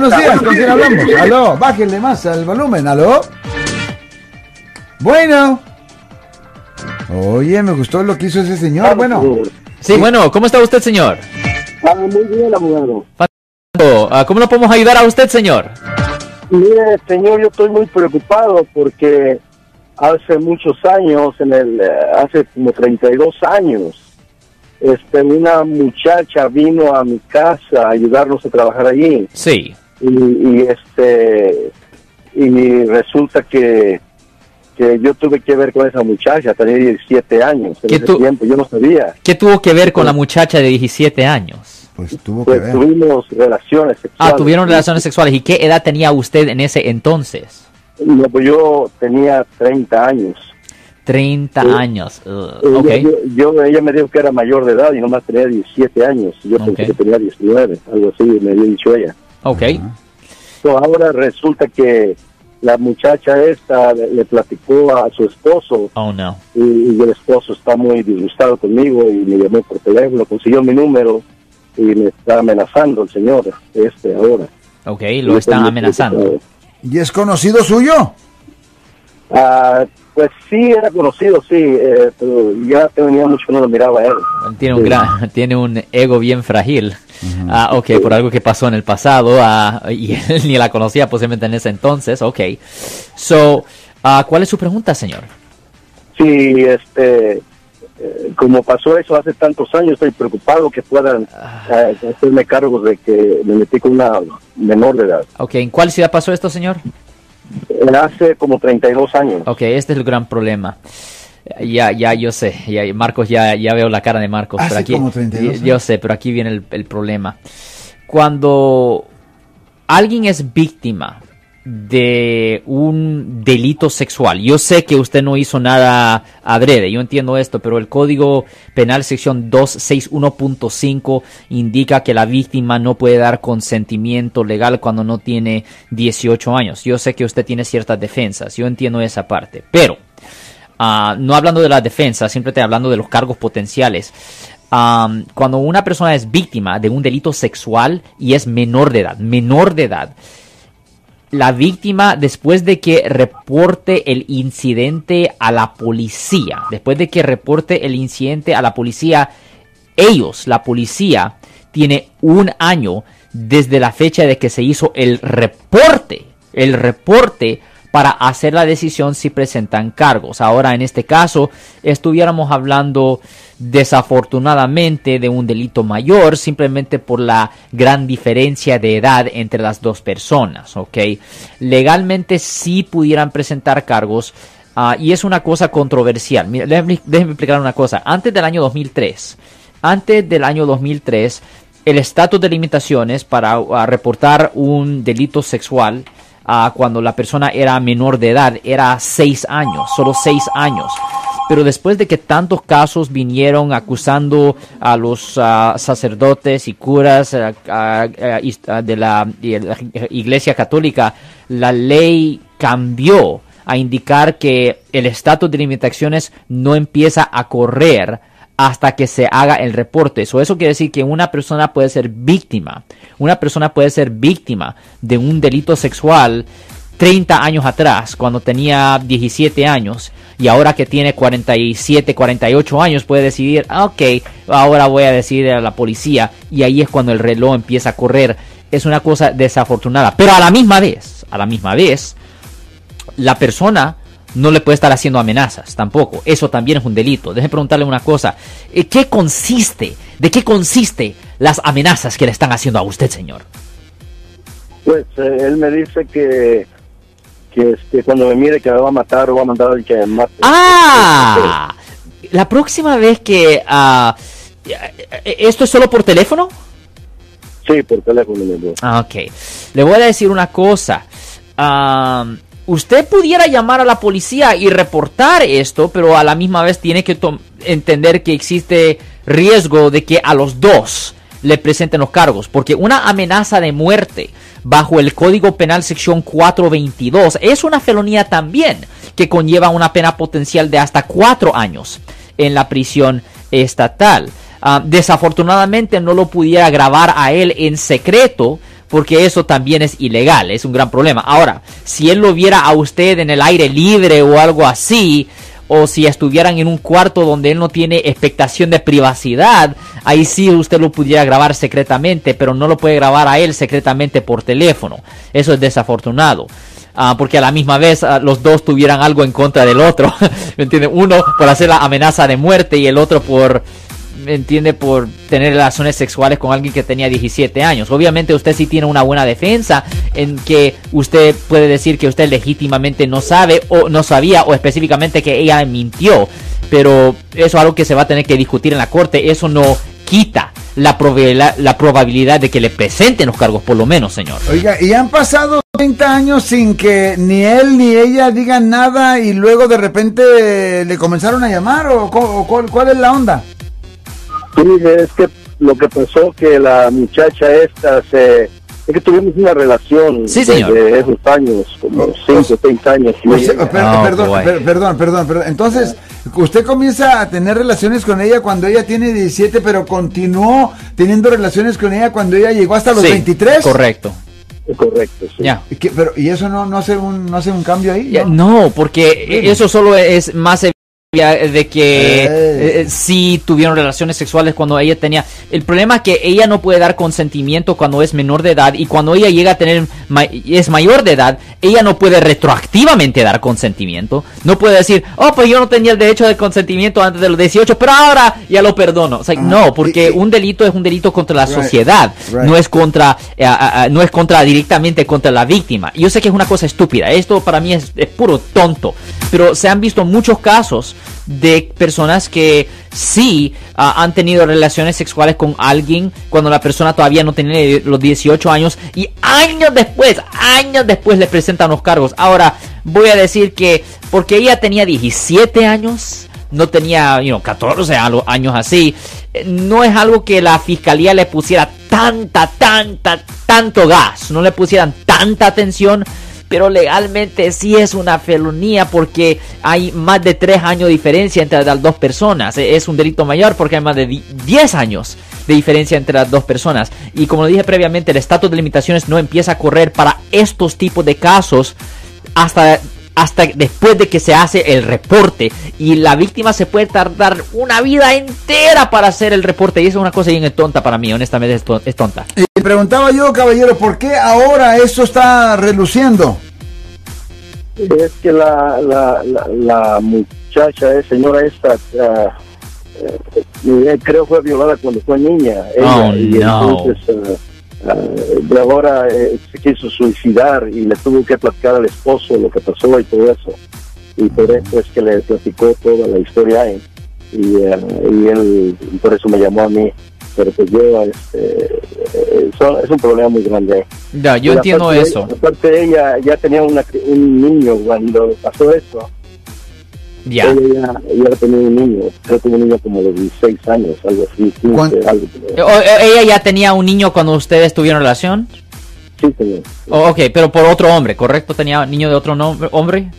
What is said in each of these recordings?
buenos días, ¿con quién hablamos? Aló, bájenle más al volumen, aló. Bueno. Oye, me gustó lo que hizo ese señor, bueno. Sí, bueno, ¿cómo está usted, señor? Ah, muy bien, abogado. Ah, ¿Cómo lo podemos ayudar a usted, señor? Mire, señor, yo estoy muy preocupado porque hace muchos años, en el, eh, hace como 32 años, este, una muchacha vino a mi casa a ayudarnos a trabajar allí. Sí. Y, y, este, y resulta que, que yo tuve que ver con esa muchacha, tenía 17 años en ¿Qué ese tu- tiempo, yo no sabía. ¿Qué tuvo que ver con la muchacha de 17 años? Pues tuvo que Pues ver. tuvimos relaciones sexuales. Ah, tuvieron relaciones sexuales. ¿Y qué edad tenía usted en ese entonces? No, pues yo tenía 30 años. 30 Sí. años. Ugh, Ella, ok. yo, yo- ella me dijo que era mayor de edad y nomás tenía 17 años. Yo pensé Ok. que tenía 19, algo así, me había dicho ella. Ok. So, ahora resulta que la muchacha esta le, le platicó a su esposo Oh, no. y, y el esposo está muy disgustado conmigo y me llamó por teléfono, consiguió mi número y me está amenazando el señor este ahora. Ok, lo están amenazando. ¿Y es conocido suyo? Ah, pues sí, era conocido, sí, eh, pero ya tenía mucho que no lo miraba a él. Tiene un Sí. gran, tiene un ego bien frágil. Ah, ok, por algo que pasó en el pasado ah, y él ni la conocía posiblemente en ese entonces. Ok. So, ah, ¿cuál es su pregunta, señor? Sí, este, eh, como pasó eso hace tantos años, estoy preocupado que puedan eh, hacerme cargos de que me metí con una menor de edad. Ok, ¿en cuál ciudad pasó esto, señor? Hace como 32 años. Ok, este es el gran problema. Ya, ya, yo sé. Ya, Marcos, ya, ya veo la cara de Marcos. Hace pero aquí, como 32 yo sé, pero aquí viene el, el problema. Cuando alguien es víctima de un delito sexual, yo sé que usted no hizo nada adrede, yo entiendo esto, pero el Código Penal sección 261.5 indica que la víctima no puede dar consentimiento legal cuando no tiene 18 años. Yo sé que usted tiene ciertas defensas, yo entiendo esa parte, pero Ah, no hablando de la defensa, simplemente hablando de los cargos potenciales. Am, cuando una persona es víctima de un delito sexual y es menor de edad, menor de edad, la víctima después de que reporte el incidente a la policía, después de que reporte el incidente a la policía, ellos, la policía, tiene un año desde la fecha de que se hizo el reporte, el reporte para hacer la decisión si presentan cargos. Ahora, en este caso, estuviéramos hablando desafortunadamente de un delito mayor simplemente por la gran diferencia de edad entre las dos personas, ¿ok? Legalmente sí pudieran presentar cargos ah, y es una cosa controversial. Déjenme, déjenme explicar una cosa. Antes del año 2003, antes del año 2003, el estatus de limitaciones para ah, reportar un delito sexual ah, cuando la persona era menor de edad era seis años, solo seis años. Pero después de que tantos casos vinieron acusando a los ah, sacerdotes y curas ah, de la, de la Iglesia Católica, la ley cambió a indicar que el estatus de limitaciones no empieza a correr hasta que se haga el reporte. Eso, quiere decir que una persona puede ser víctima. Una persona puede ser víctima de un delito sexual 30 años atrás, cuando tenía 17 años, y ahora que tiene 47, 48 años, puede decidir, ah, ok, ahora voy a decir a la policía, y ahí es cuando el reloj empieza a correr. Es una cosa desafortunada, pero a la misma vez, a la misma vez, la persona no le puede estar haciendo amenazas tampoco. Eso también es un delito. Deje preguntarle una cosa. ¿eh, ¿Qué consiste? ¿De qué consiste las amenazas que le están haciendo a usted, señor? Pues eh, él me dice que, que este, cuando me mire que me va a matar o va a mandar al que me mate. ¡Ah! La próxima vez que... ah, ¿Esto es solo por teléfono? Sí, por teléfono. Ah, ok. Le voy a decir una cosa. Am, usted pudiera llamar a la policía y reportar esto, pero a la misma vez tiene que entender que existe riesgo de que a los dos le presenten los cargos, porque una amenaza de muerte bajo el Código Penal sección 422 es una felonía también que conlleva una pena potencial de hasta cuatro años en la prisión estatal. Ah, desafortunadamente no lo pudiera grabar a él en secreto porque eso también es ilegal, es un gran problema. Ahora, si él lo viera a usted en el aire libre o algo así, o si estuvieran en un cuarto donde él no tiene expectación de privacidad, ahí sí usted lo pudiera grabar secretamente, pero no lo puede grabar a él secretamente por teléfono. Eso es desafortunado. Ah, porque a la misma vez ah, los dos tuvieran algo en contra del otro. ¿Me entiende? Uno por hacer la amenaza de muerte y el otro por ¿me entiende? Por tener relaciones sexuales con alguien que tenía 17 años. Obviamente usted sí tiene una buena defensa en que usted puede decir que usted legítimamente no sabe o no sabía o específicamente que ella mintió. Pero eso es algo que se va a tener que discutir en la corte. Eso no quita la probabilidad, la probabilidad de que le presenten los cargos, por lo menos, señor. Oiga, y han pasado 30 años sin que ni él ni ella digan nada y luego de repente le comenzaron a llamar o, cuál, cuál es la onda? Sí, es que lo que pasó que la muchacha esta se es que tuvimos una relación sí, de esos años, como 5 o 6 años. perdón, perdón, perdón, perdón. Entonces, usted comienza a tener relaciones con ella cuando ella tiene 17, pero continuó teniendo relaciones con ella cuando ella llegó hasta los 23. Correcto. Correcto, sí. ¿Y, pero, ¿Y eso no, no, hace un, no hace un cambio ahí? ¿no? porque eso solo es más de que eh, eh, sí tuvieron relaciones sexuales cuando ella tenía. El problema es que ella no puede dar consentimiento cuando es menor de edad y cuando ella llega a tener es mayor de edad, ella no puede retroactivamente dar consentimiento. No puede decir, oh, pues yo no tenía el derecho de consentimiento antes de los 18, pero ahora ya lo perdono. no, porque un delito es un delito contra la sociedad, no es contra, eh, no es contra directamente contra la víctima. Yo sé que es una cosa estúpida. Esto para mí es puro tonto, pero se han visto muchos casos de personas que sí ah, han tenido relaciones sexuales con alguien cuando la persona todavía no tiene los 18 años y años después, años después le presentan los cargos. Ahora, voy a decir que porque ella tenía 17 años, no tenía you know, 14 años así, eh, no es algo que la fiscalía le pusiera tanta, tanta, tanto gas, no le pusieran tanta atención pero legalmente sí es una felonía porque hay más de 3 años de diferencia entre las dos personas. E, es un delito mayor porque hay más de 10 años de diferencia entre las dos personas. Y como lo dije previamente, el estatus de limitaciones no empieza a correr para estos tipos de casos hasta hasta después de que se hace el reporte y la víctima se puede tardar una vida entera para hacer el reporte y eso es una cosa bien tonta para mí, honestamente es tonta. Y preguntaba yo, caballero, ¿por qué ahora esto está reluciendo? Es que la, la, la, muchacha, eh, señora esta, uh, uh, creo fue violada cuando fue niña. oh, y no. entonces, de ahora eh, se quiso suicidar y le tuvo que platicar al esposo lo que pasó y todo eso. Y por eso es que le platicó toda la historia a él. Y, eh, y él por eso me llamó a mí. Pero pues yo, este, eh, es un problema muy grande. Ya, yo entiendo eso. aparte, ella ya tenía una, un niño cuando pasó eso ya. Ella, ella tenía un niño, creo que un niño como de 16 años, algo así, 15, algo. Eh, ¿Ella ya tenía un niño cuando ustedes tuvieron relación? Sí, señor. Oh, ok, pero por otro hombre, ¿correcto? ¿Tenía niño de otro hombre?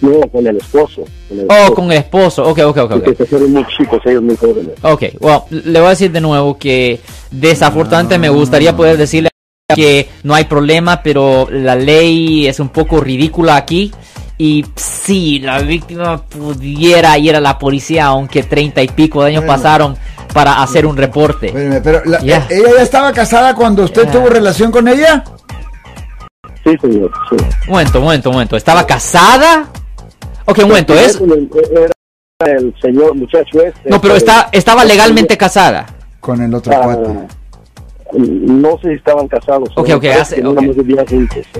No, con el esposo. Con el oh, con el esposo. Ok, ok, ok. Porque fueron muy chicos, ellos muy jóvenes. Ok, well, le voy a decir de nuevo que desafortunadamente me gustaría poder decirle que no hay problema, pero la ley es un poco ridícula aquí. Y si la víctima pudiera ir a la policía, aunque treinta y pico de años pasaron para hacer un reporte. pero ¿ella ya estaba casada cuando usted tuvo relación con ella? Sí, señor. Sí. Momento, momento, momento. ¿Estaba casada? Ok, un momento, ¿es? Era el señor muchacho este. No, pero está, estaba legalmente casada. Con el otro ah, no sé si estaban casados. Ok, ok, hace,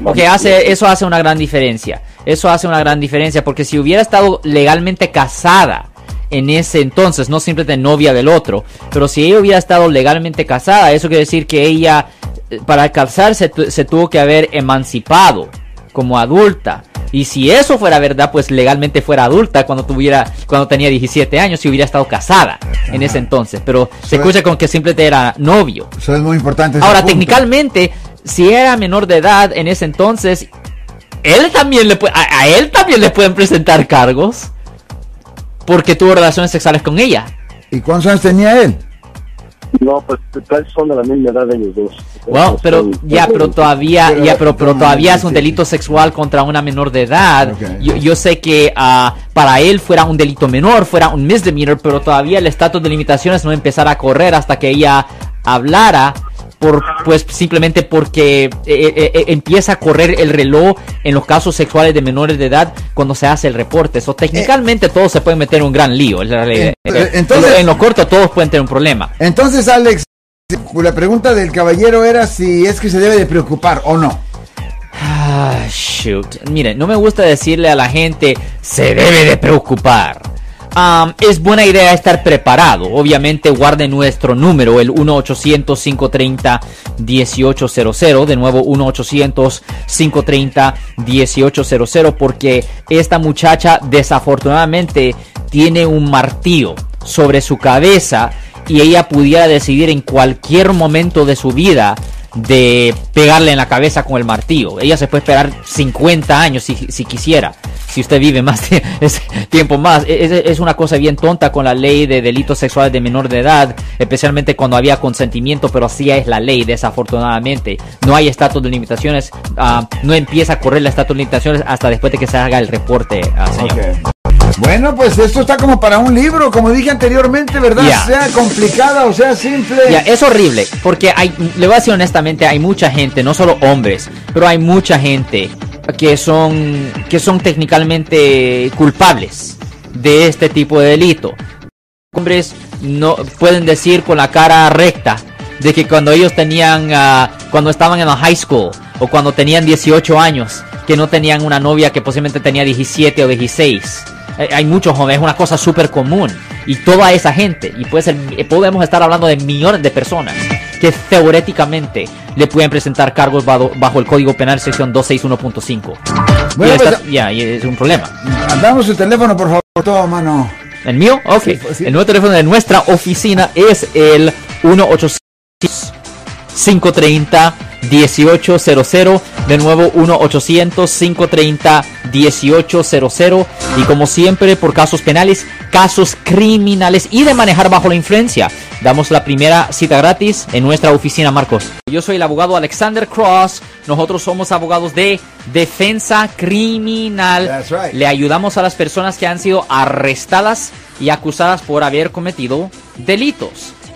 okay. hace, eso hace una gran diferencia. Eso hace una gran diferencia porque si hubiera estado legalmente casada en ese entonces, no simplemente novia del otro, pero si ella hubiera estado legalmente casada, eso quiere decir que ella, eh, para casarse, se tuvo que haber emancipado como adulta. Y si eso fuera verdad, pues legalmente fuera adulta cuando tuviera, cuando tenía 17 años y hubiera estado casada en ese entonces. Pero se escucha con que simplemente era novio. Eso es muy importante. Ahora, técnicamente, si era menor de edad en ese entonces, él también le a, él también le pueden presentar cargos porque tuvo relaciones sexuales con ella. ¿Y cuántos años tenía él? No, pues son de la misma edad de ellos dos. Bueno, pero ya, pero todavía, ya, pero, pero todavía es un delito sexual contra una menor de edad. Yo, yo, sé que uh, para él fuera un delito menor, fuera un misdemeanor, pero todavía el estatus de limitaciones no empezará a correr hasta que ella hablara por pues simplemente porque eh, eh, eh, empieza a correr el reloj en los casos sexuales de menores de edad cuando se hace el reporte. Eso técnicamente todos se pueden meter en un gran lío. Entonces, en lo corto todos pueden tener un problema. Entonces, Alex, la pregunta del caballero era si es que se debe de preocupar o no. Ah, shoot. Mire, no me gusta decirle a la gente se debe de preocupar es buena idea estar preparado. Obviamente guarde nuestro número, el 1-800-530-1800. De nuevo, 1-800-530-1800. Porque esta muchacha desafortunadamente tiene un martillo sobre su cabeza y ella pudiera decidir en cualquier momento de su vida de pegarle en la cabeza con el martillo. Ella se puede esperar 50 años si, si quisiera si usted vive más tiempo más. E, es, una cosa bien tonta con la ley de delitos sexuales de menor de edad, especialmente cuando había consentimiento, pero así es la ley, desafortunadamente. No hay estatus de limitaciones, ah, no empieza a correr la estatus de limitaciones hasta después de que se haga el reporte, uh, señor. Bueno, pues esto está como para un libro, como dije anteriormente, ¿verdad? Sea complicada o sea simple. Ya, es horrible, porque hay, le voy a decir honestamente, hay mucha gente, no solo hombres, pero hay mucha gente que son, que son técnicamente culpables de este tipo de delito. Hombres no pueden decir con la cara recta de que cuando ellos tenían, uh, cuando estaban en la high school o cuando tenían 18 años, que no tenían una novia que posiblemente tenía 17 o 16. Hay muchos jóvenes, es una cosa súper común. Y toda esa gente, y puede ser, podemos estar hablando de millones de personas que teóricamente le pueden presentar cargos bajo, el Código Penal sección 261.5. Bueno, pues, ya, es un problema. Andamos su teléfono, por favor, todo mano. ¿El mío? Ok. Pues el nuevo teléfono de nuestra oficina es el 1800 530 1800 de nuevo 1-800-530-1800 y como siempre por casos penales, casos criminales y de manejar bajo la influencia. Damos la primera cita gratis en nuestra oficina, Marcos. Yo soy el abogado Alexander Cross. Nosotros somos abogados de defensa criminal. Le ayudamos a las personas que han sido arrestadas y acusadas por haber cometido delitos.